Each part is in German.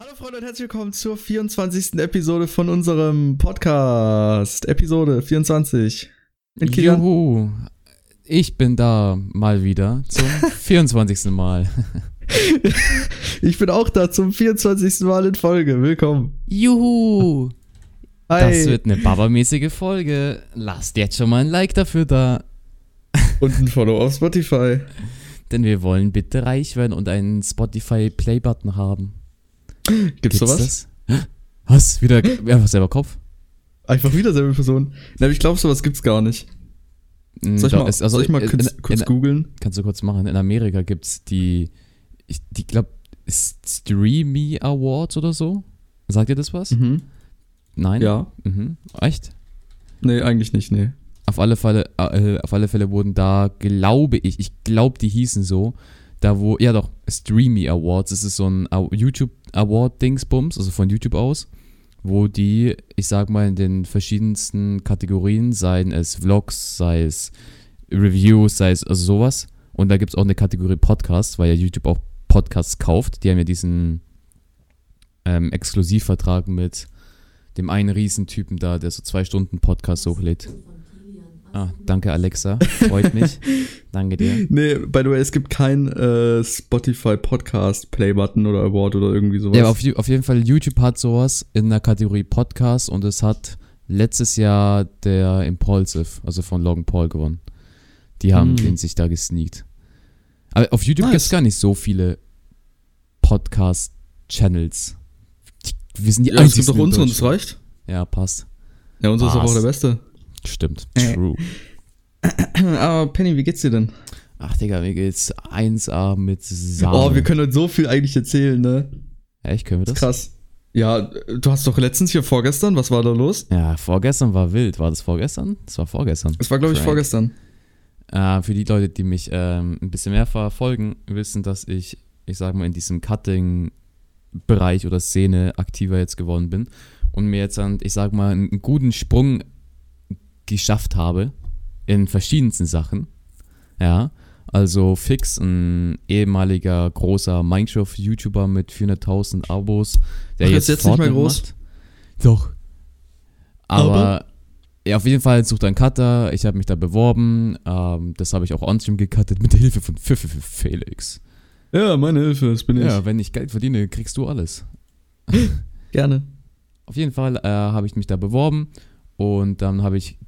Hallo Freunde und herzlich willkommen zur 24. Episode von unserem Podcast. Episode 24. Mit Kilian. Juhu. Ich bin da mal wieder zum 24. Mal. ich bin auch da zum 24. Mal in Folge. Willkommen. Juhu. Hi. Das wird eine babamäßige Folge. Lasst jetzt schon mal ein Like dafür da. Und ein Follow auf Spotify. Denn wir wollen bitte reich werden und einen Spotify Play-Button haben. Gibt's, Gibt's sowas? Das? Was? Wieder einfach selber Kopf? Einfach wieder selbe Person. Na, ich glaube, sowas gibt's gar nicht. Mm, soll ich mal, also soll ich mal kurz, in, kurz googeln? Kannst du kurz machen. In Amerika gibt's die, ich die glaube, Streamy Awards oder so. Sagt ihr das was? Mhm. Nein? Ja. Mhm. Echt? Nee, eigentlich nicht, nee. Auf alle Fälle, äh, auf alle Fälle wurden da, glaube ich, ich glaube, die hießen so, da wo, ja doch, Streamy Awards, das ist so ein YouTube Award Dingsbums, also von YouTube aus, wo die, ich sag mal, in den verschiedensten Kategorien, seien es Vlogs, sei es Reviews, sei es also sowas. Und da gibt es auch eine Kategorie Podcasts, weil ja YouTube auch Podcasts kauft. Die haben ja diesen ähm, Exklusivvertrag mit dem einen Riesentypen da, der so zwei Stunden Podcasts hochlädt. Ah, danke Alexa, freut mich. danke dir. Nee, by the way, es gibt kein äh, Spotify Podcast Play Button oder Award oder irgendwie sowas. Ja, auf, auf jeden Fall YouTube hat sowas in der Kategorie Podcast und es hat letztes Jahr der Impulsive, also von Logan Paul gewonnen. Die haben hm. den sich da gesneakt. Aber auf YouTube nice. gibt es gar nicht so viele Podcast-Channels. Wir sind die ja, einzigen. Es gibt doch unseren, das reicht. Ja, passt. Ja, unser ist auch der beste. Stimmt, äh. true. Aber Penny, wie geht's dir denn? Ach, Digga, mir geht's 1A mit Samen. Oh, wir können heute so viel eigentlich erzählen, ne? Echt, können wir das? Krass. Ja, du hast doch letztens hier vorgestern, was war da los? Ja, vorgestern war wild. War das vorgestern? Das war vorgestern. Es war, glaube ich, vorgestern. Äh, für die Leute, die mich ähm, ein bisschen mehr verfolgen, wissen, dass ich, ich sag mal, in diesem Cutting-Bereich oder Szene aktiver jetzt geworden bin und mir jetzt, ich sag mal, einen guten Sprung geschafft habe in verschiedensten Sachen. Ja, also Fix, ein ehemaliger großer Minecraft-YouTuber mit 400.000 Abos, der Ach, jetzt, jetzt nicht mehr groß. Macht. Doch. Aber, Aber? Ja, auf jeden Fall sucht er einen Cutter. Ich habe mich da beworben. Ähm, das habe ich auch on-stream gecuttet mit der Hilfe von Felix. Ja, meine Hilfe, das bin ich. Ja, wenn ich Geld verdiene, kriegst du alles. Gerne. Auf jeden Fall äh, habe ich mich da beworben und dann habe ich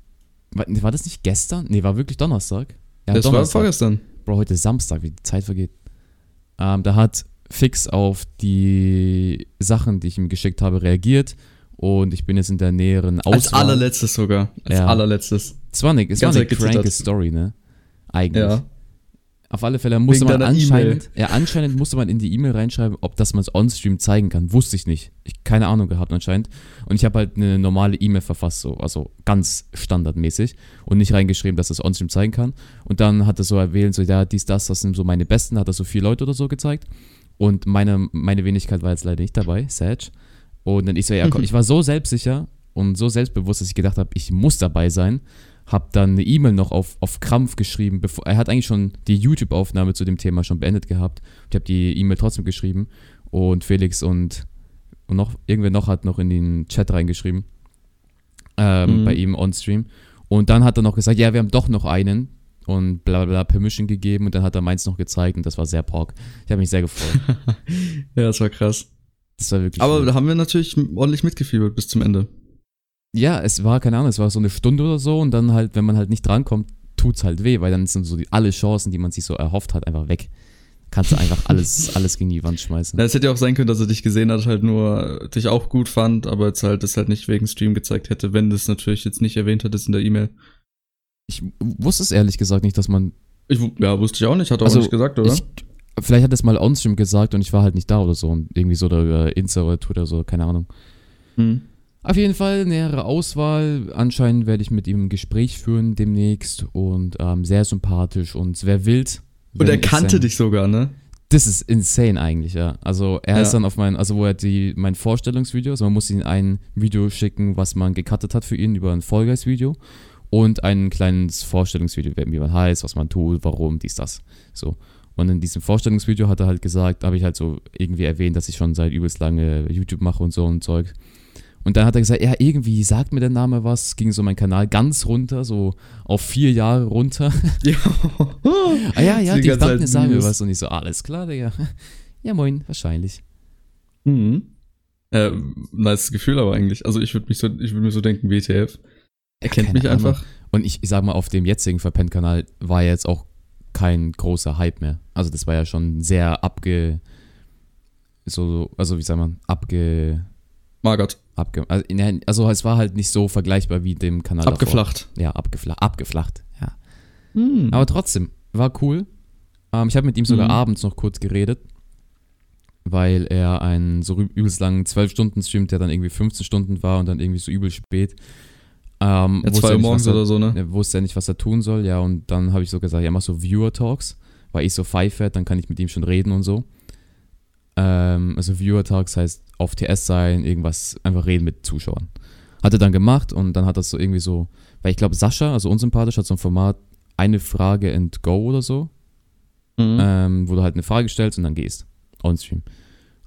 war, war, das nicht gestern? Nee, war wirklich Donnerstag. Ja, das Donnerstag. war vorgestern. Bro, heute ist Samstag, wie die Zeit vergeht. Ähm, da hat Fix auf die Sachen, die ich ihm geschickt habe, reagiert. Und ich bin jetzt in der näheren Auswahl. Als allerletztes sogar. Als ja. allerletztes. Es war eine, es war eine cranke Story, ne? Eigentlich. Ja. Auf alle Fälle musste Wegen man anscheinend, e ja, anscheinend musste man in die E-Mail reinschreiben, ob das man es on-stream zeigen kann. Wusste ich nicht. Ich keine Ahnung gehabt anscheinend. Und ich habe halt eine normale E-Mail verfasst, so, also ganz standardmäßig und nicht reingeschrieben, dass das on-stream zeigen kann. Und dann hat er so erwähnt, so, ja, dies, das, das sind so meine Besten, hat er so vier Leute oder so gezeigt. Und meine, meine Wenigkeit war jetzt leider nicht dabei, Sage. Und dann ich so, ja, komm, ich war so selbstsicher und so selbstbewusst, dass ich gedacht habe, ich muss dabei sein habe dann eine E-Mail noch auf, auf Krampf geschrieben. Bevor, er hat eigentlich schon die YouTube-Aufnahme zu dem Thema schon beendet gehabt. Ich habe die E-Mail trotzdem geschrieben und Felix und, und noch irgendwer noch hat noch in den Chat reingeschrieben ähm, mhm. bei ihm on Stream. Und dann hat er noch gesagt, ja, wir haben doch noch einen und bla bla Permission gegeben und dann hat er meins noch gezeigt und das war sehr pork. Ich habe mich sehr gefreut. ja, das war krass. Das war wirklich. Aber da haben wir natürlich ordentlich mitgefiebert bis zum Ende ja, es war, keine Ahnung, es war so eine Stunde oder so und dann halt, wenn man halt nicht drankommt, tut's halt weh, weil dann sind so die, alle Chancen, die man sich so erhofft hat, einfach weg. Kannst du einfach alles, alles gegen die Wand schmeißen. Es hätte ja auch sein können, dass er dich gesehen hat, halt nur dich auch gut fand, aber jetzt halt das halt nicht wegen Stream gezeigt hätte, wenn das natürlich jetzt nicht erwähnt hättest in der E-Mail. Ich wusste es ehrlich gesagt nicht, dass man. Ich, ja, wusste ich auch nicht, hat er also, auch nicht gesagt, oder? Ich, vielleicht hat er es mal on-stream gesagt und ich war halt nicht da oder so und irgendwie so oder Insta oder Twitter oder so, keine Ahnung. Hm. Auf jeden Fall nähere Auswahl. Anscheinend werde ich mit ihm ein Gespräch führen demnächst und ähm, sehr sympathisch und wäre wild. Und er kannte dich sogar, ne? Das ist insane eigentlich, ja. Also er ja. ist dann auf mein, also wo er die, mein Vorstellungsvideo, also man muss ihm ein Video schicken, was man gecuttet hat für ihn über ein Fall Video und ein kleines Vorstellungsvideo, wie man heißt, was man tut, warum, dies, das. So. Und in diesem Vorstellungsvideo hat er halt gesagt, habe ich halt so irgendwie erwähnt, dass ich schon seit übelst lange YouTube mache und so und Zeug. Und dann hat er gesagt, ja, irgendwie sagt mir der Name was, ging so mein Kanal ganz runter, so auf vier Jahre runter. Ja. ah ja, ja, die Gedanken sagen mir was. Und ich so, alles klar, Digga. Ja, moin, wahrscheinlich. Mhm. Äh, nice Gefühl aber eigentlich. Also ich würde mich so, ich würde mir so denken, WTF. Er kennt Keine mich Ahnung. einfach. Und ich, ich sag mal, auf dem jetzigen Verpennt-Kanal war jetzt auch kein großer Hype mehr. Also das war ja schon sehr abge. So, also wie sagt man, abge. Magert. Abge, also, also, es war halt nicht so vergleichbar wie dem Kanal Abgeflacht. Davor. Ja, abgeflacht, abgeflacht, ja. Hm. Aber trotzdem, war cool. Ähm, ich habe mit ihm sogar hm. abends noch kurz geredet, weil er einen so übelst langen 12-Stunden-Stream, der dann irgendwie 15 Stunden war und dann irgendwie so übel spät. Ähm, ja, zwei Uhr morgens er, oder so, ne? Er wusste ja nicht, was er tun soll, ja, und dann habe ich so gesagt, ja, mach so Viewer-Talks, weil ich so pfeife, dann kann ich mit ihm schon reden und so. Ähm, also Viewer-Talks heißt auf TS sein, irgendwas, einfach reden mit Zuschauern. Hat er dann gemacht und dann hat das so irgendwie so, weil ich glaube, Sascha, also unsympathisch, hat so ein Format, eine Frage and go oder so, mhm. ähm, wo du halt eine Frage stellst und dann gehst. On-stream.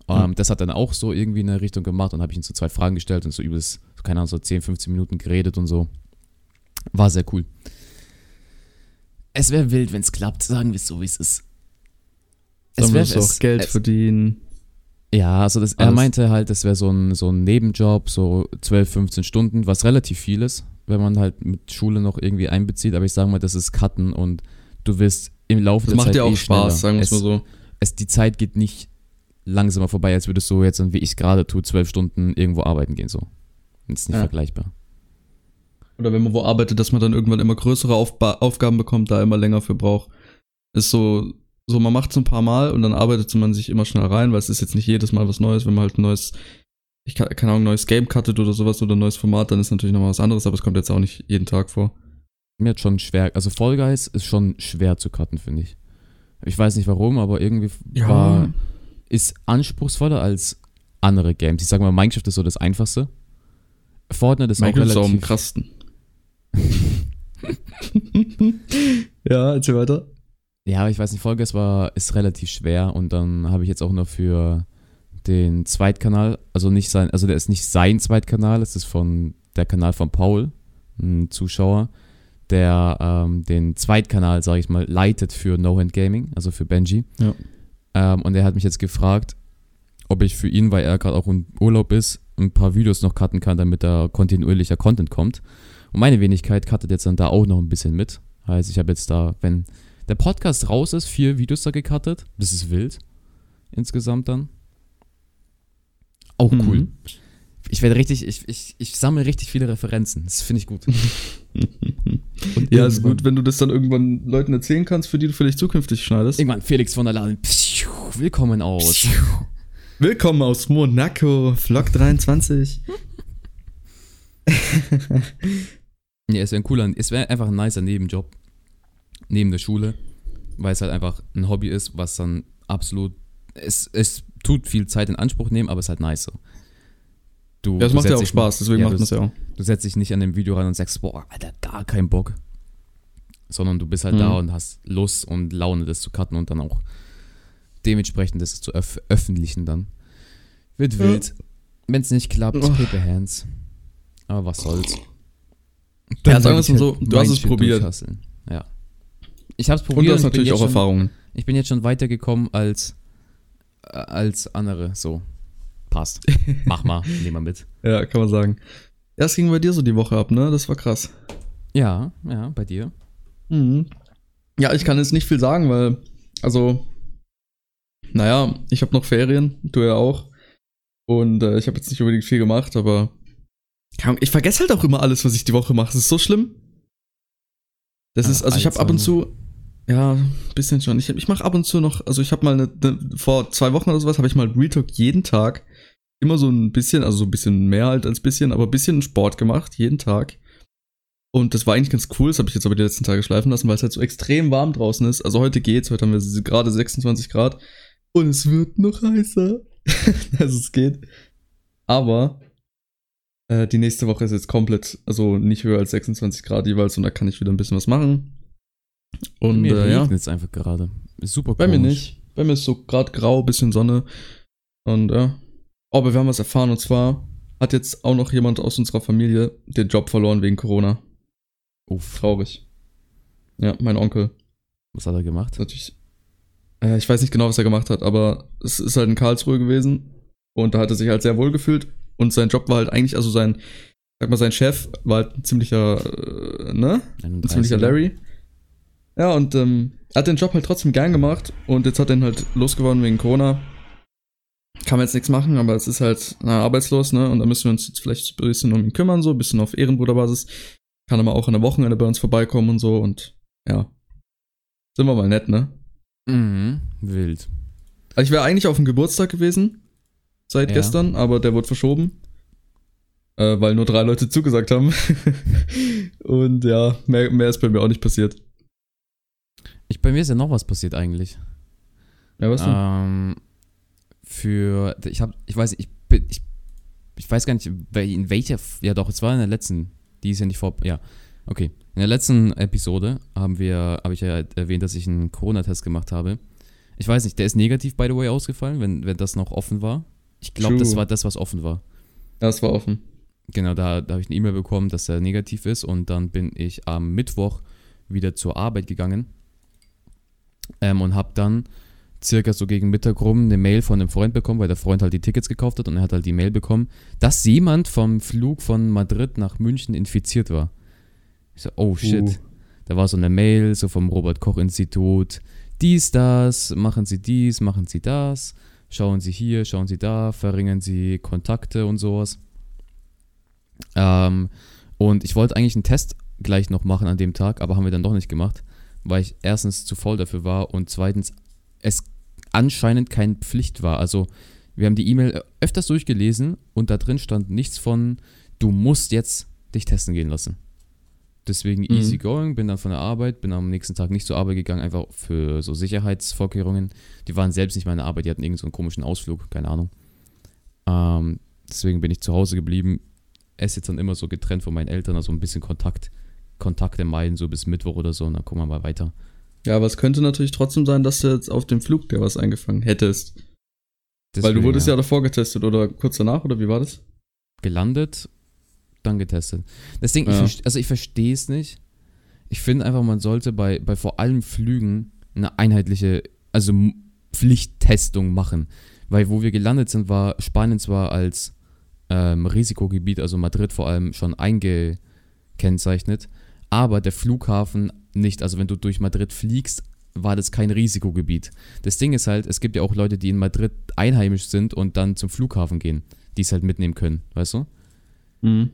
Ähm, mhm. Das hat dann auch so irgendwie in eine Richtung gemacht und habe ich ihm so zwei Fragen gestellt und so übelst keine Ahnung, so 10, 15 Minuten geredet und so. War sehr cool. Es wäre wild, wenn es klappt, sagen wir es so, wie es ist. Es wäre auch Geld es, verdienen. Ja, also das, er meinte halt, das wäre so ein, so ein Nebenjob, so 12, 15 Stunden, was relativ viel ist, wenn man halt mit Schule noch irgendwie einbezieht. Aber ich sage mal, das ist Cutten und du wirst im Laufe das der Zeit. Das macht ja auch eh Spaß, sagen wir es mal so. Es, die Zeit geht nicht langsamer vorbei, als würdest du jetzt, wie ich es gerade tue, zwölf Stunden irgendwo arbeiten gehen. So. Ist nicht ja. vergleichbar. Oder wenn man wo arbeitet, dass man dann irgendwann immer größere Aufba Aufgaben bekommt, da immer länger für braucht. Ist so, so man macht es ein paar Mal und dann arbeitet man sich immer schnell rein, weil es ist jetzt nicht jedes Mal was Neues, wenn man halt ein neues, ich kann, keine Ahnung, neues Game cuttet oder sowas oder ein neues Format, dann ist natürlich nochmal was anderes, aber es kommt jetzt auch nicht jeden Tag vor. Mir hat schon schwer, also Fall Guys ist schon schwer zu cutten, finde ich. Ich weiß nicht warum, aber irgendwie ja. war, ist anspruchsvoller als andere Games. Ich sage mal, Minecraft ist so das einfachste. Fortnite ist Minecraft auch relativ... Ist auch am krassten. ja, erzähl weiter. Ja, ich weiß nicht, Folge war, ist relativ schwer und dann habe ich jetzt auch noch für den Zweitkanal, also nicht sein, also der ist nicht sein Zweitkanal, es ist von der Kanal von Paul, ein Zuschauer, der ähm, den Zweitkanal, sage ich mal, leitet für No Hand Gaming, also für Benji. Ja. Ähm, und er hat mich jetzt gefragt, ob ich für ihn, weil er gerade auch im Urlaub ist, ein paar Videos noch cutten kann, damit da kontinuierlicher Content kommt. Und meine Wenigkeit cuttet jetzt dann da auch noch ein bisschen mit. Heißt, ich habe jetzt da, wenn der Podcast raus ist, vier Videos da gecuttet. Das ist wild. Insgesamt dann. Auch mhm. cool. Ich werde richtig, ich, ich, ich sammle richtig viele Referenzen. Das finde ich gut. ja, ist gut, wenn du das dann irgendwann Leuten erzählen kannst, für die du vielleicht zukünftig schneidest. Irgendwann Felix von der Laden. Willkommen aus. Willkommen aus Monaco, Vlog 23. ja, es wäre ein cooler, es wäre einfach ein nicer Nebenjob. Neben der Schule. Weil es halt einfach ein Hobby ist, was dann absolut. Es, es tut viel Zeit in Anspruch nehmen, aber es ist halt nice so. Du, ja, es macht ja auch Spaß, deswegen ja, macht man es ja auch. Du setzt dich nicht an dem Video rein und sagst, boah, Alter, gar keinen Bock. Sondern du bist halt mhm. da und hast Lust und Laune, das zu cutten und dann auch dementsprechend das zu öf öffentlichen dann. Wird wild. Ja. Wenn es nicht klappt, oh. paper hands. Aber was soll's. Dann ja, sagen wir es mal so, du hast es probiert. Ja. Ich hab's probiert. Und du hast natürlich auch schon, Erfahrungen. Ich bin jetzt schon weitergekommen als, äh, als andere. So. Passt. Mach mal, nehm mal mit. Ja, kann man sagen. Ja, es ging bei dir so die Woche ab, ne? Das war krass. Ja, ja, bei dir. Mhm. Ja, ich kann jetzt nicht viel sagen, weil, also, naja, ich habe noch Ferien, du ja auch. Und äh, ich habe jetzt nicht unbedingt viel gemacht, aber ich vergesse halt auch immer alles, was ich die Woche mache. Das ist so schlimm. Das ist, also ich habe ab und zu, ja, ein bisschen schon. Ich, ich mache ab und zu noch, also ich habe mal eine, eine, vor zwei Wochen oder sowas, habe ich mal Retalk jeden Tag immer so ein bisschen, also so ein bisschen mehr halt als bisschen, aber ein bisschen Sport gemacht, jeden Tag. Und das war eigentlich ganz cool, das habe ich jetzt aber die letzten Tage schleifen lassen, weil es halt so extrem warm draußen ist. Also heute geht's, heute haben wir gerade 26 Grad. Und es wird noch heißer. also es geht. Aber äh, die nächste Woche ist jetzt komplett, also nicht höher als 26 Grad jeweils und da kann ich wieder ein bisschen was machen. Und Bei mir äh, regnet es einfach gerade. Ist super Bei komisch. mir nicht. Bei mir ist so gerade grau, bisschen Sonne. Und ja. Oh, aber wir haben was erfahren und zwar hat jetzt auch noch jemand aus unserer Familie den Job verloren wegen Corona. Uff. Traurig. Ja, mein Onkel. Was hat er gemacht? Natürlich. Äh, ich weiß nicht genau, was er gemacht hat, aber es ist halt in Karlsruhe gewesen. Und da hat er sich halt sehr wohl gefühlt. Und sein Job war halt eigentlich, also sein, sag mal, sein Chef war halt ein ziemlicher, äh, ne? Ein ziemlicher Larry. Ja, und ähm, er hat den Job halt trotzdem gern gemacht. Und jetzt hat er ihn halt losgeworden wegen Corona. Kann man jetzt nichts machen, aber es ist halt na, arbeitslos, ne? Und da müssen wir uns jetzt vielleicht ein bisschen um ihn kümmern, so ein bisschen auf Ehrenbruderbasis. Kann aber auch an der Wochenende bei uns vorbeikommen und so und ja. Sind wir mal nett, ne? Mhm, wild. Also ich wäre eigentlich auf dem Geburtstag gewesen, seit ja. gestern, aber der wurde verschoben. Äh, weil nur drei Leute zugesagt haben. und ja, mehr, mehr ist bei mir auch nicht passiert. Ich, bei mir ist ja noch was passiert eigentlich. Ja, was denn? Ähm, für, ich habe, ich weiß, ich, ich, ich weiß gar nicht, in welcher, ja doch, es war in der letzten, die ist ja nicht vor, ja, okay. In der letzten Episode haben wir, habe ich ja erwähnt, dass ich einen Corona-Test gemacht habe. Ich weiß nicht, der ist negativ, by the way, ausgefallen, wenn, wenn das noch offen war. Ich glaube, das war das, was offen war. Das war offen. Genau, da, da habe ich eine E-Mail bekommen, dass er negativ ist und dann bin ich am Mittwoch wieder zur Arbeit gegangen ähm, und habe dann circa so gegen Mittag rum eine Mail von einem Freund bekommen, weil der Freund halt die Tickets gekauft hat und er hat halt die Mail bekommen, dass jemand vom Flug von Madrid nach München infiziert war. Ich so, oh shit. Uh. Da war so eine Mail, so vom Robert-Koch-Institut. Dies, das, machen Sie dies, machen Sie das, schauen Sie hier, schauen Sie da, verringern Sie Kontakte und sowas. Ähm, und ich wollte eigentlich einen Test gleich noch machen an dem Tag, aber haben wir dann doch nicht gemacht, weil ich erstens zu voll dafür war und zweitens es anscheinend keine Pflicht war. Also wir haben die E-Mail öfters durchgelesen und da drin stand nichts von, du musst jetzt dich testen gehen lassen. Deswegen mhm. easy going, bin dann von der Arbeit, bin am nächsten Tag nicht zur Arbeit gegangen, einfach für so Sicherheitsvorkehrungen. Die waren selbst nicht meine Arbeit, die hatten irgendeinen so komischen Ausflug, keine Ahnung. Ähm, deswegen bin ich zu Hause geblieben, esse jetzt dann immer so getrennt von meinen Eltern, also ein bisschen Kontakt, Kontakte meiden, so bis Mittwoch oder so, und dann gucken wir mal weiter. Ja, aber es könnte natürlich trotzdem sein, dass du jetzt auf dem Flug dir was eingefangen hättest. Deswegen, Weil du wurdest ja. ja davor getestet oder kurz danach, oder wie war das? Gelandet, dann getestet. Deswegen, ja. ich, also ich verstehe es nicht. Ich finde einfach, man sollte bei, bei vor allem Flügen eine einheitliche, also Pflichttestung machen. Weil wo wir gelandet sind, war Spanien zwar als ähm, Risikogebiet, also Madrid vor allem, schon eingekennzeichnet, aber der Flughafen nicht. Also wenn du durch Madrid fliegst, war das kein Risikogebiet. Das Ding ist halt, es gibt ja auch Leute, die in Madrid einheimisch sind und dann zum Flughafen gehen, die es halt mitnehmen können, weißt du? Mhm.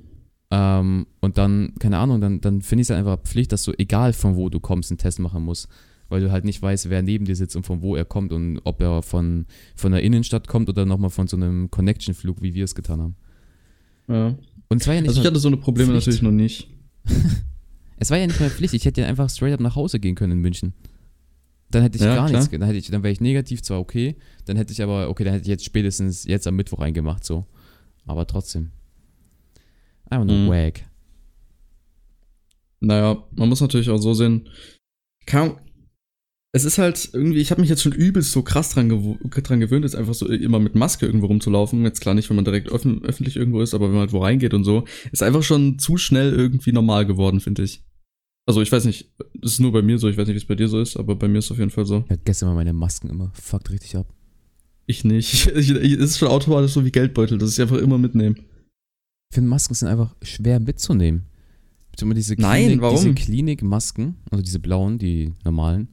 Ähm, und dann, keine Ahnung, dann, dann finde ich es halt einfach Pflicht, dass du, egal von wo du kommst, einen Test machen musst. Weil du halt nicht weißt, wer neben dir sitzt und von wo er kommt und ob er von, von der Innenstadt kommt oder nochmal von so einem Connection-Flug, wie wir es getan haben. Ja. Und zwar ja nicht also ich hatte so eine Probleme Pflicht. natürlich noch nicht. Es war ja nicht mehr Pflicht, ich hätte ja einfach straight up nach Hause gehen können in München. Dann hätte ich ja, gar klar. nichts, dann, hätte ich, dann wäre ich negativ zwar okay, dann hätte ich aber, okay, dann hätte ich jetzt spätestens jetzt am Mittwoch eingemacht, so. Aber trotzdem. Einfach nur mhm. wag. Naja, man muss natürlich auch so sehen, kann, es ist halt irgendwie, ich habe mich jetzt schon übelst so krass dran, gew dran gewöhnt, jetzt einfach so immer mit Maske irgendwo rumzulaufen. Jetzt klar nicht, wenn man direkt öffentlich irgendwo ist, aber wenn man halt wo reingeht und so, ist einfach schon zu schnell irgendwie normal geworden, finde ich. Also ich weiß nicht, das ist nur bei mir so, ich weiß nicht, wie es bei dir so ist, aber bei mir ist es auf jeden Fall so. Ich hatte gestern mal meine Masken immer. Fuckt richtig ab. Ich nicht. Es ist schon automatisch so wie Geldbeutel, dass ich einfach immer mitnehme. Ich finde, Masken sind einfach schwer mitzunehmen. Diese Klinik, Nein, warum? Diese Klinikmasken, also diese blauen, die normalen,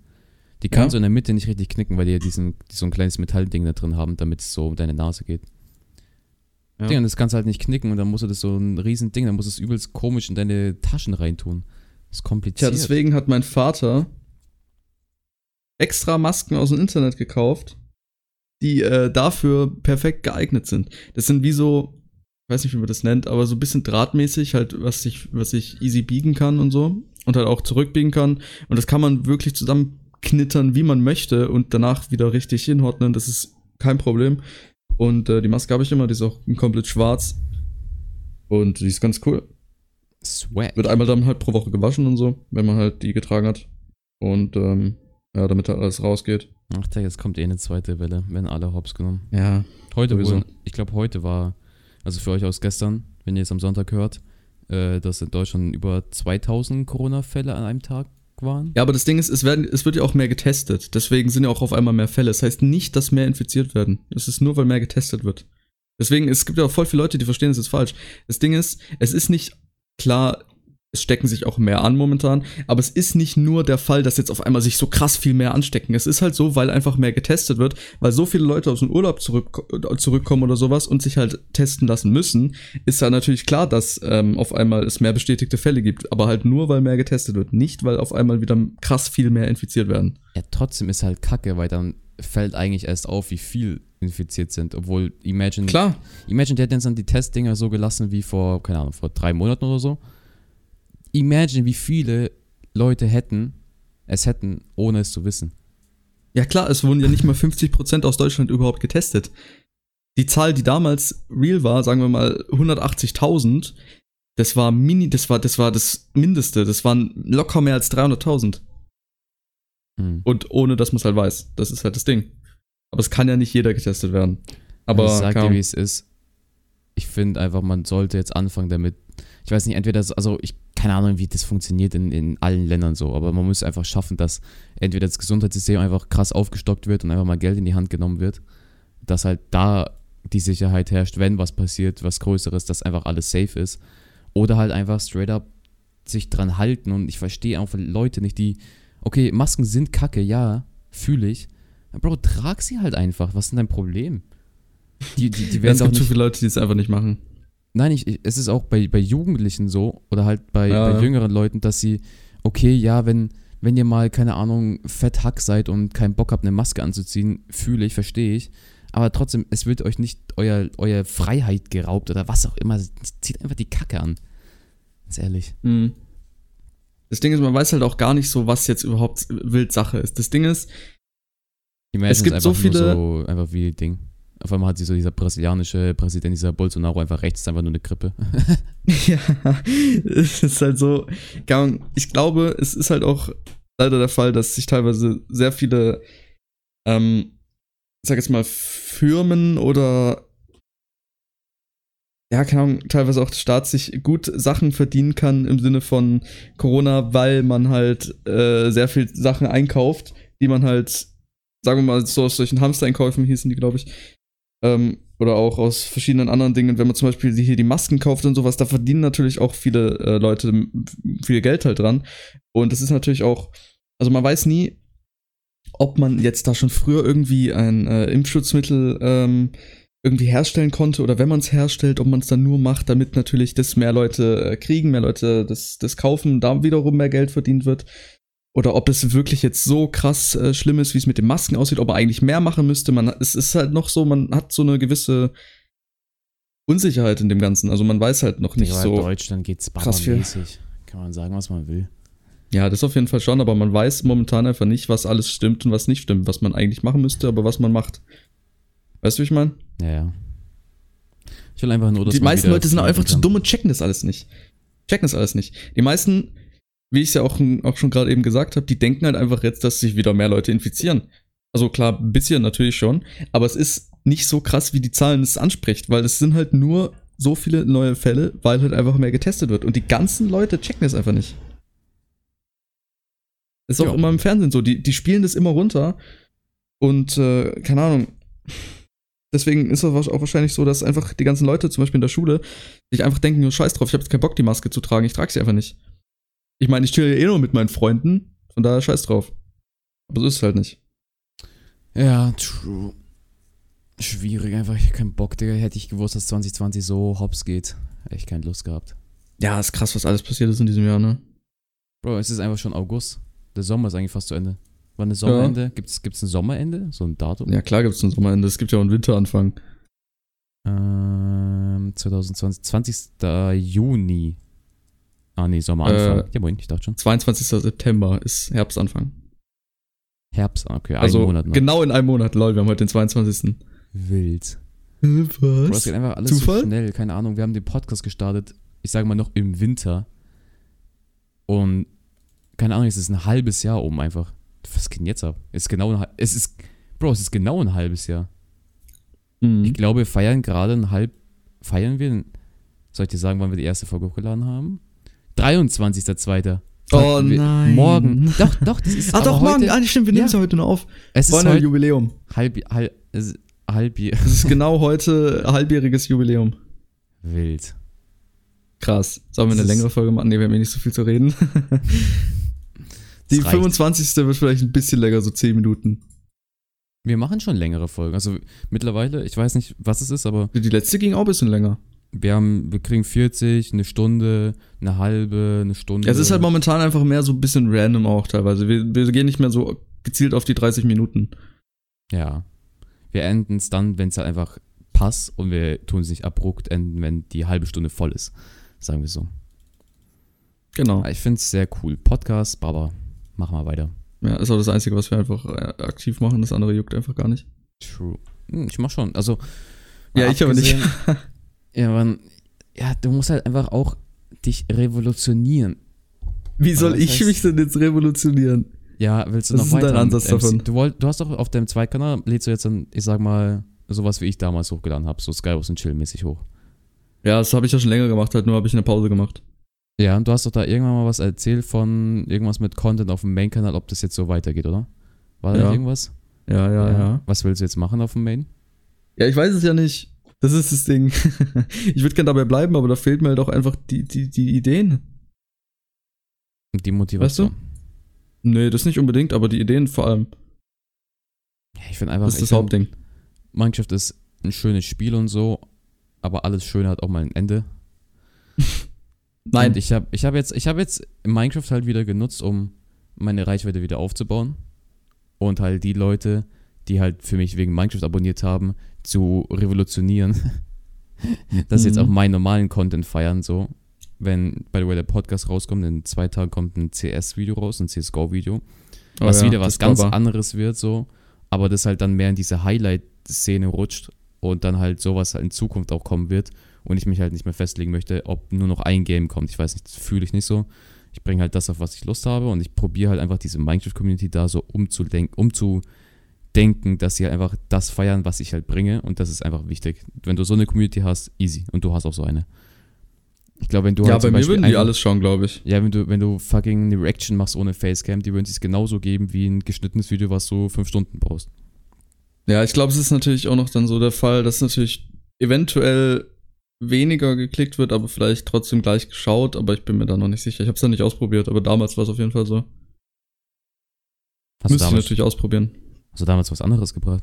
die kannst ja. du in der Mitte nicht richtig knicken, weil die ja diesen, so ein kleines Metallding da drin haben, damit es so um deine Nase geht. Ja. Ding, und das kannst du halt nicht knicken und dann musst du das so ein riesen Ding, dann musst du es übelst komisch in deine Taschen reintun. Das ist kompliziert. Ja, deswegen hat mein Vater extra Masken aus dem Internet gekauft, die äh, dafür perfekt geeignet sind. Das sind wie so, ich weiß nicht, wie man das nennt, aber so ein bisschen drahtmäßig, halt, was ich, was ich easy biegen kann und so. Und halt auch zurückbiegen kann. Und das kann man wirklich zusammen knittern, wie man möchte und danach wieder richtig hinordnen. Das ist kein Problem. Und äh, die Maske habe ich immer, die ist auch komplett schwarz. Und die ist ganz cool. Swag. Wird einmal dann halt pro Woche gewaschen und so, wenn man halt die getragen hat. Und ähm, ja, damit halt alles rausgeht. Ach, jetzt kommt eh eine zweite Welle, wenn alle Hops genommen. Ja. Heute wohl, ich glaube, heute war, also für euch aus gestern, wenn ihr es am Sonntag hört, äh, dass in Deutschland über 2000 Corona-Fälle an einem Tag waren. Ja, aber das Ding ist, es, werden, es wird ja auch mehr getestet. Deswegen sind ja auch auf einmal mehr Fälle. Das heißt nicht, dass mehr infiziert werden. Es ist nur, weil mehr getestet wird. Deswegen, es gibt ja auch voll viele Leute, die verstehen, es ist falsch. Das Ding ist, es ist nicht klar, es stecken sich auch mehr an momentan, aber es ist nicht nur der Fall, dass jetzt auf einmal sich so krass viel mehr anstecken. Es ist halt so, weil einfach mehr getestet wird, weil so viele Leute aus dem Urlaub zurück, zurückkommen oder sowas und sich halt testen lassen müssen, ist ja natürlich klar, dass ähm, auf einmal es mehr bestätigte Fälle gibt, aber halt nur, weil mehr getestet wird, nicht weil auf einmal wieder krass viel mehr infiziert werden. Ja, trotzdem ist halt kacke, weil dann fällt eigentlich erst auf, wie viel infiziert sind, obwohl Imagine. Klar. Imagine, der jetzt dann die Testdinger so gelassen wie vor, keine Ahnung, vor drei Monaten oder so imagine, wie viele Leute hätten, es hätten, ohne es zu wissen. Ja klar, es wurden ja nicht mal 50% aus Deutschland überhaupt getestet. Die Zahl, die damals real war, sagen wir mal 180.000, das war mini, das war, das war das Mindeste. Das waren locker mehr als 300.000. Hm. Und ohne, dass man es halt weiß. Das ist halt das Ding. Aber es kann ja nicht jeder getestet werden. Aber ich sag dir, wie es ist. Ich finde einfach, man sollte jetzt anfangen damit. Ich weiß nicht, entweder, also ich keine Ahnung, wie das funktioniert in, in allen Ländern so, aber man muss einfach schaffen, dass entweder das Gesundheitssystem einfach krass aufgestockt wird und einfach mal Geld in die Hand genommen wird, dass halt da die Sicherheit herrscht, wenn was passiert, was Größeres, dass einfach alles safe ist. Oder halt einfach straight up sich dran halten und ich verstehe auch Leute nicht, die, okay, Masken sind kacke, ja, fühle ich. Bro, trag sie halt einfach. Was ist denn dein Problem? Die, die, die werden es gibt zu viele Leute, die es einfach nicht machen. Nein, ich, es ist auch bei, bei Jugendlichen so oder halt bei, ja. bei jüngeren Leuten, dass sie, okay, ja, wenn, wenn ihr mal, keine Ahnung, fetthack seid und keinen Bock habt, eine Maske anzuziehen, fühle ich, verstehe ich. Aber trotzdem, es wird euch nicht euer, euer Freiheit geraubt oder was auch immer. Zieht einfach die Kacke an. Ganz ehrlich. Mhm. Das Ding ist, man weiß halt auch gar nicht so, was jetzt überhaupt wild Sache ist. Das Ding ist, es gibt so viele. So, einfach wie Ding. Auf einmal hat sich so dieser brasilianische Präsident, dieser Bolsonaro, einfach rechts einfach nur eine Grippe. ja, es ist halt so. Ich glaube, es ist halt auch leider der Fall, dass sich teilweise sehr viele, ähm, ich sag jetzt mal, Firmen oder ja, keine Ahnung, teilweise auch der Staat sich gut Sachen verdienen kann im Sinne von Corona, weil man halt äh, sehr viel Sachen einkauft, die man halt, sagen wir mal, so aus solchen Hamster-Einkäufen hießen die, glaube ich, ähm, oder auch aus verschiedenen anderen Dingen. Wenn man zum Beispiel hier die Masken kauft und sowas, da verdienen natürlich auch viele äh, Leute viel Geld halt dran. Und das ist natürlich auch, also man weiß nie, ob man jetzt da schon früher irgendwie ein äh, Impfschutzmittel ähm, irgendwie herstellen konnte oder wenn man es herstellt, ob man es dann nur macht, damit natürlich das mehr Leute äh, kriegen, mehr Leute das, das kaufen, da wiederum mehr Geld verdient wird oder ob es wirklich jetzt so krass äh, schlimm ist, wie es mit den Masken aussieht, ob er eigentlich mehr machen müsste. Man, es ist halt noch so, man hat so eine gewisse Unsicherheit in dem Ganzen. Also man weiß halt noch nicht ja, so. In Deutschland geht's krass viel. Kann man sagen, was man will. Ja, das auf jeden Fall schon, aber man weiß momentan einfach nicht, was alles stimmt und was nicht stimmt, was man eigentlich machen müsste, aber was man macht. Weißt du, wie ich meine? Ja, ja. Ich will einfach nur, dass Die meisten Leute sind einfach zu dumm und checken das alles nicht. Checken das alles nicht. Die meisten wie ich es ja auch, auch schon gerade eben gesagt habe, die denken halt einfach jetzt, dass sich wieder mehr Leute infizieren. Also klar, ein bisschen natürlich schon, aber es ist nicht so krass, wie die Zahlen es anspricht, weil es sind halt nur so viele neue Fälle, weil halt einfach mehr getestet wird. Und die ganzen Leute checken es einfach nicht. Ist auch ja. immer im Fernsehen so, die, die spielen das immer runter. Und äh, keine Ahnung. Deswegen ist es auch wahrscheinlich so, dass einfach die ganzen Leute, zum Beispiel in der Schule, sich einfach denken, nur scheiß drauf, ich habe jetzt keinen Bock, die Maske zu tragen, ich trage sie einfach nicht. Ich meine, ich chill ja eh nur mit meinen Freunden, von daher scheiß drauf. Aber so ist es halt nicht. Ja, true. Schwierig, einfach. Ich hab keinen Bock, Digga. Hätte ich gewusst, dass 2020 so hops geht. Echt keine Lust gehabt. Ja, ist krass, was alles passiert ist in diesem Jahr, ne? Bro, es ist einfach schon August. Der Sommer ist eigentlich fast zu Ende. Wann ist Sommerende? Ja. Gibt's, gibt's ein Sommerende? So ein Datum? Ja, klar gibt's ein Sommerende. Es gibt ja auch einen Winteranfang. Ähm, 2020, 20. Juni Ah, nee, Sommeranfang. Äh, ja, moin, ich dachte schon. 22. September ist Herbstanfang. Herbst, okay, ein also Monat noch. Genau in einem Monat, lol, wir haben heute den 22. Wild. Was? Bro, es geht einfach alles Zufall? so schnell, keine Ahnung. Wir haben den Podcast gestartet, ich sage mal noch im Winter. Und keine Ahnung, es ist ein halbes Jahr um einfach. Was geht denn jetzt ab? Es ist genau ein, es ist, Bro, es ist genau ein halbes Jahr. Mhm. Ich glaube, wir feiern gerade ein halb, feiern wir, soll ich dir sagen, wann wir die erste Folge hochgeladen haben? 23.02. Oh nein. Morgen. Doch, doch, das ist Ach doch, morgen. Ah, stimmt, wir nehmen es ja. heute noch auf. Es ist heute Jubiläum. Halb, halb, halb, Es ist genau heute halbjähriges Jubiläum. Wild. Krass. Sollen wir eine längere Folge machen? Nee, wir haben eh nicht so viel zu reden. Die 25. wird vielleicht ein bisschen länger, so 10 Minuten. Wir machen schon längere Folgen. Also mittlerweile, ich weiß nicht, was es ist, aber. Die letzte ging auch ein bisschen länger. Wir haben, wir kriegen 40, eine Stunde, eine halbe, eine Stunde. es ist halt momentan einfach mehr so ein bisschen random auch teilweise. Wir, wir gehen nicht mehr so gezielt auf die 30 Minuten. Ja. Wir enden es dann, wenn es halt einfach passt und wir tun es nicht abrupt enden, wenn die halbe Stunde voll ist. Sagen wir so. Genau. Ich finde es sehr cool. Podcast, Baba, machen wir weiter. Ja, ist auch das Einzige, was wir einfach äh, aktiv machen. Das andere juckt einfach gar nicht. True. Hm, ich mach schon. Also. Ja, ich aber nicht. ja, man, ja, du musst halt einfach auch dich revolutionieren. Wie soll ich heißt, mich denn jetzt revolutionieren? Ja, willst du Was noch weiter? Ist dein Ansatz davon? Du, wollt, du hast doch auf deinem Zweitkanal, lädst du jetzt dann, ich sag mal, sowas wie ich damals hochgeladen habe, so Skywars und Chill-mäßig hoch. Ja, das habe ich ja schon länger gemacht, halt nur habe ich eine Pause gemacht. Ja, und du hast doch da irgendwann mal was erzählt von irgendwas mit Content auf dem Main-Kanal, ob das jetzt so weitergeht, oder? War da ja. irgendwas? Ja, ja, ja, ja. Was willst du jetzt machen auf dem Main? Ja, ich weiß es ja nicht. Das ist das Ding. ich würde gerne dabei bleiben, aber da fehlt mir halt auch einfach die, die, die Ideen. Und die Motivation. Weißt du? Nee, das nicht unbedingt, aber die Ideen vor allem. Ja, ich finde einfach. Das ist das Hauptding. Minecraft ist ein schönes Spiel und so, aber alles Schöne hat auch mal ein Ende. Nein. Und ich habe ich hab jetzt, hab jetzt Minecraft halt wieder genutzt, um meine Reichweite wieder aufzubauen. Und halt die Leute, die halt für mich wegen Minecraft abonniert haben, zu revolutionieren. dass sie jetzt auch mhm. meinen normalen Content feiern, so. Wenn, by the way, der Podcast rauskommt, in zwei Tagen kommt ein CS-Video raus, ein CSGO-Video. Was oh ja, wieder was ganz anderes wird, so. Aber das halt dann mehr in diese Highlight-Szene rutscht und dann halt sowas halt in Zukunft auch kommen wird und ich mich halt nicht mehr festlegen möchte, ob nur noch ein Game kommt. Ich weiß nicht, das fühle ich nicht so. Ich bringe halt das, auf was ich Lust habe und ich probiere halt einfach diese Minecraft-Community da so umzudenken, umzudenken, dass sie halt einfach das feiern, was ich halt bringe und das ist einfach wichtig. Wenn du so eine Community hast, easy und du hast auch so eine. Ich glaube, wenn du ja, halt bei mir würden die alles schauen, glaube ich. Ja, wenn du, wenn du fucking eine Reaction machst ohne Facecam, die würden es genauso geben wie ein geschnittenes Video, was du fünf Stunden brauchst. Ja, ich glaube, es ist natürlich auch noch dann so der Fall, dass natürlich eventuell weniger geklickt wird, aber vielleicht trotzdem gleich geschaut, aber ich bin mir da noch nicht sicher. Ich habe es ja nicht ausprobiert, aber damals war es auf jeden Fall so. Hast Müsste ich natürlich ausprobieren. Hast du damals was anderes gebracht?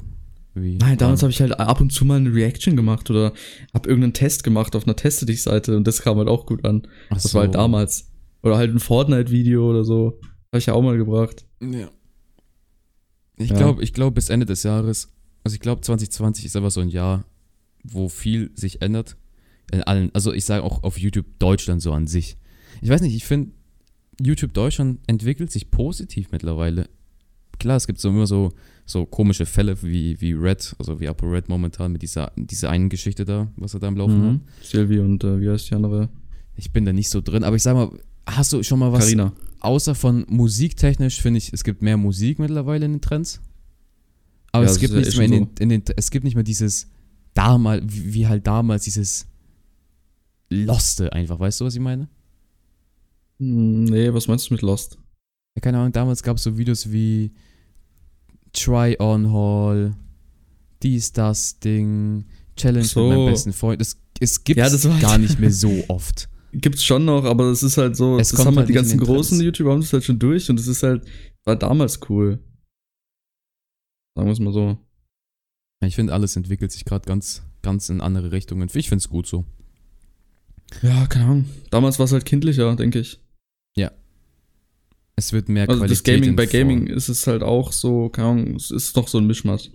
Wie Nein, damals habe ich halt ab und zu mal eine Reaction gemacht oder habe irgendeinen Test gemacht auf einer Teste dich Seite und das kam halt auch gut an. Ach das so. war halt damals. Oder halt ein Fortnite-Video oder so. Habe ich ja auch mal gebracht. Ja. Ich ja. glaube, ich glaube bis Ende des Jahres, also ich glaube 2020 ist einfach so ein Jahr, wo viel sich ändert. In allen, also ich sage auch auf YouTube Deutschland so an sich. Ich weiß nicht, ich finde, YouTube Deutschland entwickelt sich positiv mittlerweile. Klar, es gibt so immer so, so komische Fälle wie, wie Red, also wie Upper Red momentan mit dieser, dieser einen Geschichte da, was er da im Laufen mhm. hat. Sylvie und äh, wie heißt die andere? Ich bin da nicht so drin, aber ich sag mal, hast du schon mal was? Carina. Außer von musiktechnisch finde ich, es gibt mehr Musik mittlerweile in den Trends. Aber ja, es gibt nicht mehr in den, in den, es gibt nicht mehr dieses damals, wie halt damals dieses Loste einfach, weißt du, was ich meine? Hm, nee, was meinst du mit Lost? Ja, keine Ahnung, damals gab es so Videos wie Try-On Hall, dies, das Ding, Challenge so. mit meinem besten Freund. Es, es gibt ja, gar nicht mehr so oft. Gibt's schon noch, aber es ist halt so, es das haben halt die ganzen großen YouTuber haben das halt schon durch und es ist halt, war damals cool. Sagen wir es mal so. Ich finde, alles entwickelt sich gerade ganz, ganz in andere Richtungen. Ich finde es gut so. Ja, keine Ahnung. Damals war es halt kindlicher, denke ich. Ja. Es wird mehr also Qualität. Das Gaming, bei Gaming ist es halt auch so, keine Ahnung, es ist doch so ein Mischmasch.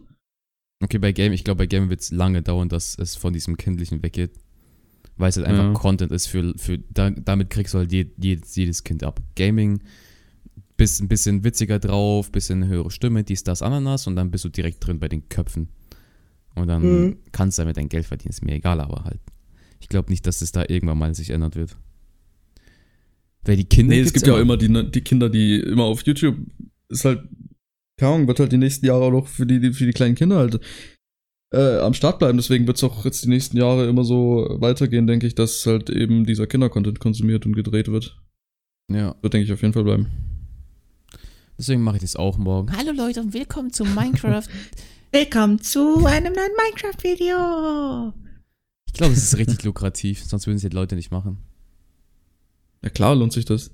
Okay, bei Gaming, ich glaube, bei Gaming wird es lange dauern, dass es von diesem Kindlichen weggeht. Weil es halt einfach ja. Content ist für, für da, damit kriegst du halt je, jedes, jedes Kind ab. Gaming, bist ein bisschen witziger drauf, bisschen höhere Stimme, dies, das, Ananas und dann bist du direkt drin bei den Köpfen. Und dann mhm. kannst du damit dein Geld verdienen, ist mir egal, aber halt. Ich glaube nicht, dass es da irgendwann mal sich ändern wird. Weil die Kinder. Nee, es gibt ja auch immer die, die Kinder, die immer auf YouTube ist halt, keine Ahnung, wird halt die nächsten Jahre auch noch für die, für die kleinen Kinder halt äh, am Start bleiben. Deswegen wird es auch jetzt die nächsten Jahre immer so weitergehen, denke ich, dass halt eben dieser Kindercontent konsumiert und gedreht wird. Ja. Wird, denke ich, auf jeden Fall bleiben. Deswegen mache ich das auch morgen. Hallo Leute und willkommen zu Minecraft. willkommen zu einem neuen Minecraft-Video. Ich glaube, es ist richtig lukrativ, sonst würden es die Leute nicht machen. Ja klar, lohnt sich das.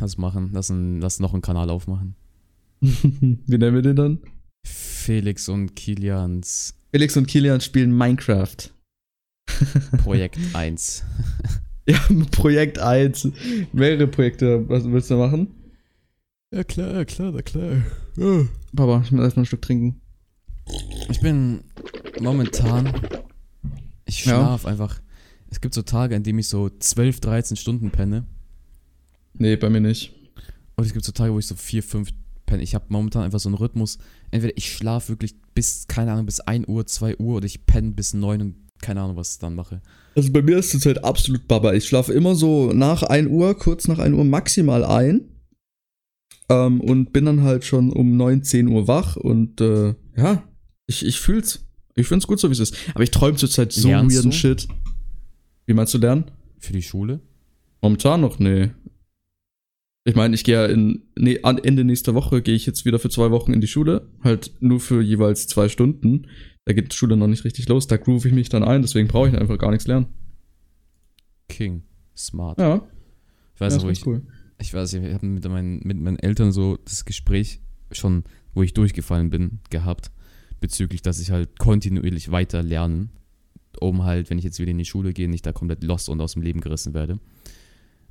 Lass machen, lass, ein, lass noch einen Kanal aufmachen. Wie nennen wir den dann? Felix und Kilians. Felix und Kilian spielen Minecraft. Projekt 1. ja, Projekt 1. Mehrere Projekte, was willst du machen? Ja, klar, klar, na klar. Ja. Papa, ich muss erstmal ein Stück trinken. Ich bin momentan. Ich schlaf ja. einfach. Es gibt so Tage, an denen ich so 12, 13 Stunden penne. Nee, bei mir nicht. Und es gibt so Tage, wo ich so 4, 5 penne. Ich habe momentan einfach so einen Rhythmus. Entweder ich schlafe wirklich bis, keine Ahnung, bis 1 Uhr, 2 Uhr oder ich penne bis 9 und keine Ahnung, was ich dann mache. Also bei mir ist es halt absolut Baba. Ich schlafe immer so nach 1 Uhr, kurz nach 1 Uhr maximal ein. Ähm, und bin dann halt schon um 9, 10 Uhr wach und äh, ja, ich, ich fühl's. Ich find's gut so, wie es ist. Aber ich träume zurzeit so Lernst weirden du? Shit. Wie meinst du lernen? Für die Schule? Momentan noch, nee. Ich meine, ich gehe ja in, nee, Ende nächster Woche gehe ich jetzt wieder für zwei Wochen in die Schule. Halt nur für jeweils zwei Stunden. Da geht die Schule noch nicht richtig los. Da groove ich mich dann ein, deswegen brauche ich einfach gar nichts lernen. King. Smart. Ja. Ich weiß ja, nicht, wo ich, cool. ich weiß, ich habe mit meinen, mit meinen Eltern so das Gespräch schon, wo ich durchgefallen bin, gehabt. Bezüglich, dass ich halt kontinuierlich weiter lernen um halt, wenn ich jetzt wieder in die Schule gehe, nicht da komplett lost und aus dem Leben gerissen werde.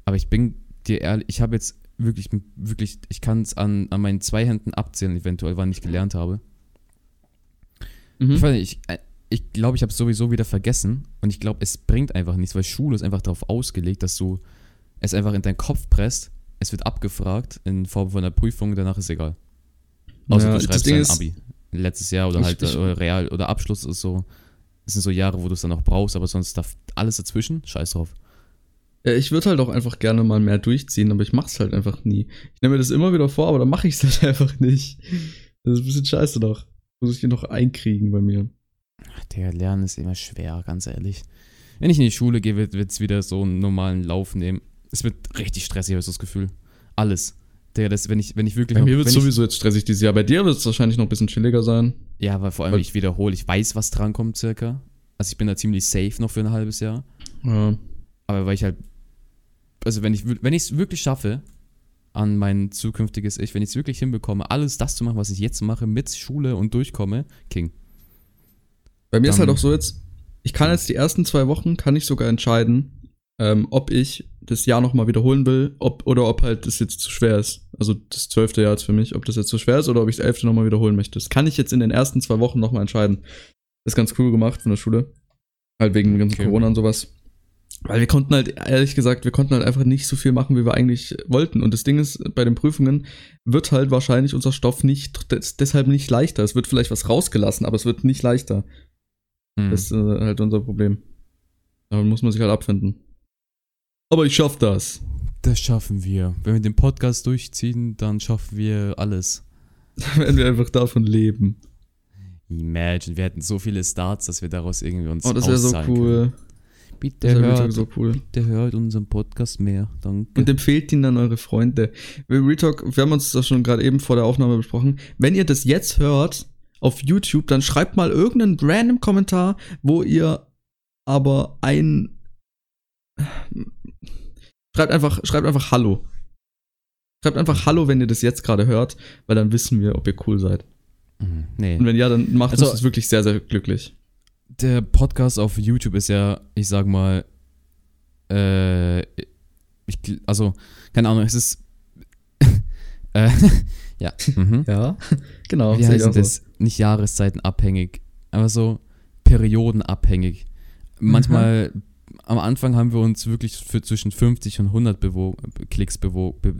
Aber ich bin dir ehrlich, ich habe jetzt wirklich, wirklich, ich kann es an, an meinen zwei Händen abzählen, eventuell, wann ich gelernt habe. Mhm. Ich weiß nicht, ich, äh, ich glaube, ich habe es sowieso wieder vergessen und ich glaube, es bringt einfach nichts, weil Schule ist einfach darauf ausgelegt, dass du es einfach in deinen Kopf presst, es wird abgefragt in Form von einer Prüfung, danach ist egal. Außer ja, du schreibst dein Abi. Letztes Jahr oder ich, halt ich, oder Real oder Abschluss ist so. Das sind so Jahre, wo du es dann auch brauchst, aber sonst darf alles dazwischen, scheiß drauf. Ja, ich würde halt auch einfach gerne mal mehr durchziehen, aber ich mach's halt einfach nie. Ich nehme mir das immer wieder vor, aber dann mache ich es halt einfach nicht. Das ist ein bisschen scheiße doch. Muss ich hier noch einkriegen bei mir. Der Lernen ist immer schwer, ganz ehrlich. Wenn ich in die Schule gehe, wird es wieder so einen normalen Lauf nehmen. Es wird richtig stressig, habe ich das Gefühl. Alles. Der, das, wenn ich, wenn ich wirklich. Bei mir wird es sowieso jetzt stressig dieses Jahr. Bei dir wird es wahrscheinlich noch ein bisschen chilliger sein. Ja, weil vor allem, weil ich wiederhole, ich weiß, was drankommt circa. Also ich bin da ziemlich safe noch für ein halbes Jahr. Ja. Aber weil ich halt. Also wenn ich wenn ich es wirklich schaffe, an mein zukünftiges Ich, wenn ich es wirklich hinbekomme, alles das zu machen, was ich jetzt mache, mit Schule und durchkomme, King. Bei mir Dann, ist halt auch so jetzt, ich kann jetzt die ersten zwei Wochen, kann ich sogar entscheiden, ähm, ob ich das Jahr nochmal wiederholen will, ob oder ob halt das jetzt zu schwer ist. Also das zwölfte Jahr jetzt für mich, ob das jetzt zu schwer ist oder ob ich das elfte nochmal wiederholen möchte. Das kann ich jetzt in den ersten zwei Wochen nochmal entscheiden. Das ist ganz cool gemacht von der Schule. Halt wegen ganzen okay. Corona und sowas. Weil wir konnten halt, ehrlich gesagt, wir konnten halt einfach nicht so viel machen, wie wir eigentlich wollten. Und das Ding ist, bei den Prüfungen wird halt wahrscheinlich unser Stoff nicht, deshalb nicht leichter. Es wird vielleicht was rausgelassen, aber es wird nicht leichter. Hm. Das ist äh, halt unser Problem. Da muss man sich halt abfinden. Aber ich schaff das. Das schaffen wir. Wenn wir den Podcast durchziehen, dann schaffen wir alles. Wenn wir einfach davon leben. Imagine, wir hätten so viele Starts, dass wir daraus irgendwie uns Oh, das wäre so cool. Bitte hört, so cool. bitte hört unseren Podcast mehr. Danke. Und empfehlt ihn an eure Freunde. Retalk, wir haben uns das schon gerade eben vor der Aufnahme besprochen. Wenn ihr das jetzt hört auf YouTube, dann schreibt mal irgendeinen random Kommentar, wo ihr aber ein Schreibt einfach, schreibt einfach Hallo. Schreibt einfach Hallo, wenn ihr das jetzt gerade hört, weil dann wissen wir, ob ihr cool seid. Mhm, nee. Und wenn ja, dann macht also, uns das wirklich sehr, sehr glücklich. Der Podcast auf YouTube ist ja, ich sag mal, äh, ich, also, keine Ahnung, es ist, äh, ja. Mhm. Ja, genau. Wie heißt das? So. Nicht jahreszeitenabhängig, aber so periodenabhängig. Manchmal mhm am Anfang haben wir uns wirklich für zwischen 50 und 100 Bewo Klicks bewo be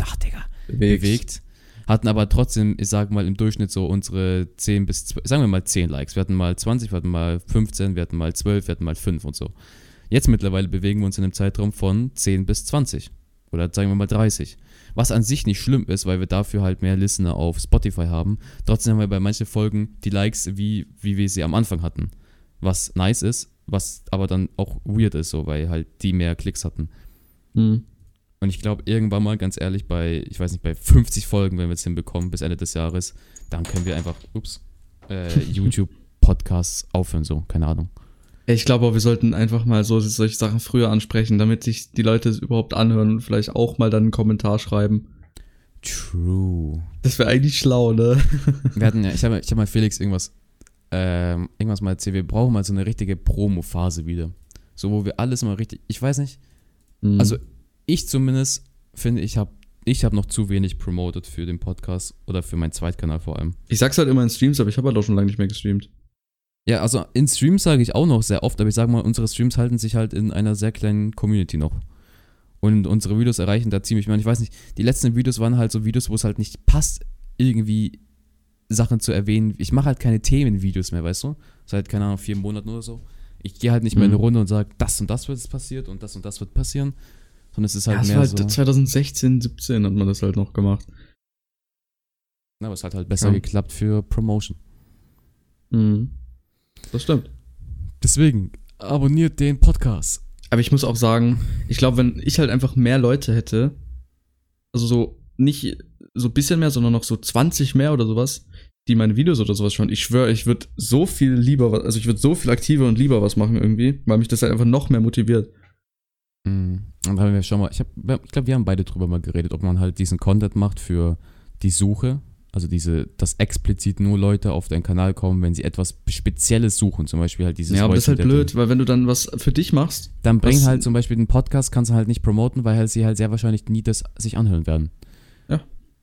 Ach, Digga, bewegt. bewegt. Hatten aber trotzdem, ich sag mal, im Durchschnitt so unsere 10 bis, 12, sagen wir mal 10 Likes. Wir hatten mal 20, wir hatten mal 15, wir hatten mal 12, wir hatten mal 5 und so. Jetzt mittlerweile bewegen wir uns in einem Zeitraum von 10 bis 20. Oder sagen wir mal 30. Was an sich nicht schlimm ist, weil wir dafür halt mehr Listener auf Spotify haben. Trotzdem haben wir bei manchen Folgen die Likes, wie, wie wir sie am Anfang hatten. Was nice ist, was aber dann auch weird ist, so, weil halt die mehr Klicks hatten. Mhm. Und ich glaube, irgendwann mal, ganz ehrlich, bei, ich weiß nicht, bei 50 Folgen, wenn wir es hinbekommen, bis Ende des Jahres, dann können wir einfach, ups, äh, YouTube-Podcasts aufhören, so, keine Ahnung. Ich glaube auch, wir sollten einfach mal so solche Sachen früher ansprechen, damit sich die Leute überhaupt anhören und vielleicht auch mal dann einen Kommentar schreiben. True. Das wäre eigentlich schlau, ne? Wir hatten ja, ich habe ich hab mal Felix irgendwas, ähm, irgendwas mal erzählt, wir brauchen mal so eine richtige Promo-Phase wieder. So, wo wir alles mal richtig, ich weiß nicht, mhm. also ich zumindest finde, ich habe ich habe noch zu wenig promoted für den Podcast oder für meinen Zweitkanal vor allem. Ich sag's halt immer in Streams, aber ich habe halt auch schon lange nicht mehr gestreamt. Ja, also in Streams sage ich auch noch sehr oft, aber ich sage mal, unsere Streams halten sich halt in einer sehr kleinen Community noch. Und unsere Videos erreichen da ziemlich, ich weiß nicht, die letzten Videos waren halt so Videos, wo es halt nicht passt, irgendwie Sachen zu erwähnen. Ich mache halt keine Themenvideos mehr, weißt du? Seit, keine Ahnung, vier Monaten oder so. Ich gehe halt nicht mehr in eine mhm. Runde und sage, das und das wird passiert und das und das wird passieren. Sondern es ist halt ja, mehr halt so. 2016, 17 hat man das halt noch gemacht. Na, aber es hat halt besser ja. geklappt für Promotion. Mhm. Das stimmt. Deswegen, abonniert den Podcast. Aber ich muss auch sagen, ich glaube, wenn ich halt einfach mehr Leute hätte, also so nicht so ein bisschen mehr, sondern noch so 20 mehr oder sowas, die meine Videos oder sowas schauen, ich schwöre, ich würde so viel lieber, also ich würde so viel aktiver und lieber was machen irgendwie, weil mich das halt einfach noch mehr motiviert. Mhm. Und haben wir schon mal, ich, ich glaube, wir haben beide drüber mal geredet, ob man halt diesen Content macht für die Suche, also diese, dass explizit nur Leute auf deinen Kanal kommen, wenn sie etwas Spezielles suchen, zum Beispiel halt dieses. Ja, aber das ist halt blöd, weil wenn du dann was für dich machst. Dann bring halt zum Beispiel den Podcast, kannst du halt nicht promoten, weil halt sie halt sehr wahrscheinlich nie das sich anhören werden.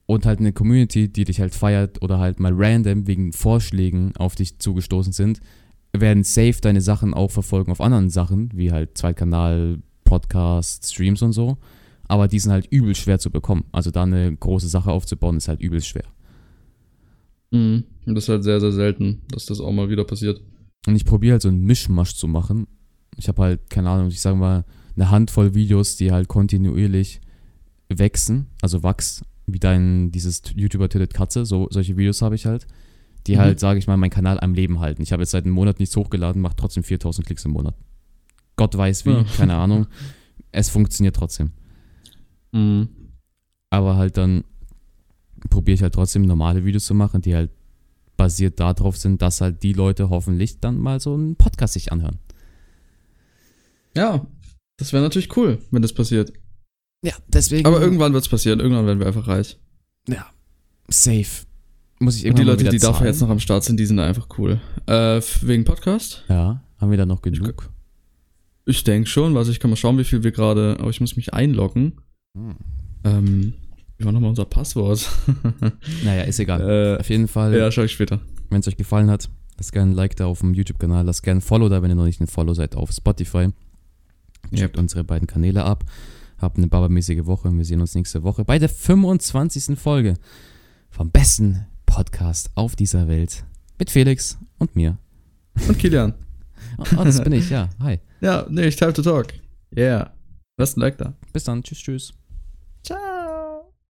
Und halt eine Community, die dich halt feiert oder halt mal random wegen Vorschlägen auf dich zugestoßen sind, werden safe deine Sachen auch verfolgen auf anderen Sachen, wie halt Zweitkanal, Podcast, Streams und so. Aber die sind halt übel schwer zu bekommen. Also da eine große Sache aufzubauen, ist halt übel schwer. Mhm. Und das ist halt sehr, sehr selten, dass das auch mal wieder passiert. Und ich probiere halt so einen Mischmasch zu machen. Ich habe halt, keine Ahnung, ich sage mal, eine Handvoll Videos, die halt kontinuierlich wachsen, also wachsen, wie dein, dieses YouTuber tötet Katze, so, solche Videos habe ich halt, die mhm. halt, sage ich mal, meinen Kanal am Leben halten. Ich habe jetzt seit einem Monat nichts hochgeladen, mache trotzdem 4000 Klicks im Monat. Gott weiß wie, ja. keine Ahnung. Es funktioniert trotzdem. Mhm. Aber halt dann probiere ich halt trotzdem normale Videos zu machen, die halt basiert darauf sind, dass halt die Leute hoffentlich dann mal so einen Podcast sich anhören. Ja, das wäre natürlich cool, wenn das passiert. Ja, deswegen. Aber irgendwann wird es passieren, irgendwann werden wir einfach reich. Ja, safe. Muss ich Und die Leute, die dafür jetzt noch am Start sind, die sind einfach cool. Äh, wegen Podcast? Ja, haben wir da noch genug? Ich, ich denke schon, also ich kann mal schauen, wie viel wir gerade, aber ich muss mich einloggen. Hm. Ähm, wie war nochmal unser Passwort? naja, ist egal. Äh, auf jeden Fall. Ja, schau ich später. Wenn es euch gefallen hat, lasst gerne ein Like da auf dem YouTube-Kanal, lasst gerne ein Follow da, wenn ihr noch nicht ein Follow seid auf Spotify. Checkt yep. unsere beiden Kanäle ab. Habt eine babamäßige Woche und wir sehen uns nächste Woche bei der 25. Folge vom besten Podcast auf dieser Welt mit Felix und mir. Und Kilian. oh, das bin ich, ja. Hi. Ja, nee, ich time to talk. Yeah. Lasst ein Like da. Bis dann. Tschüss, tschüss.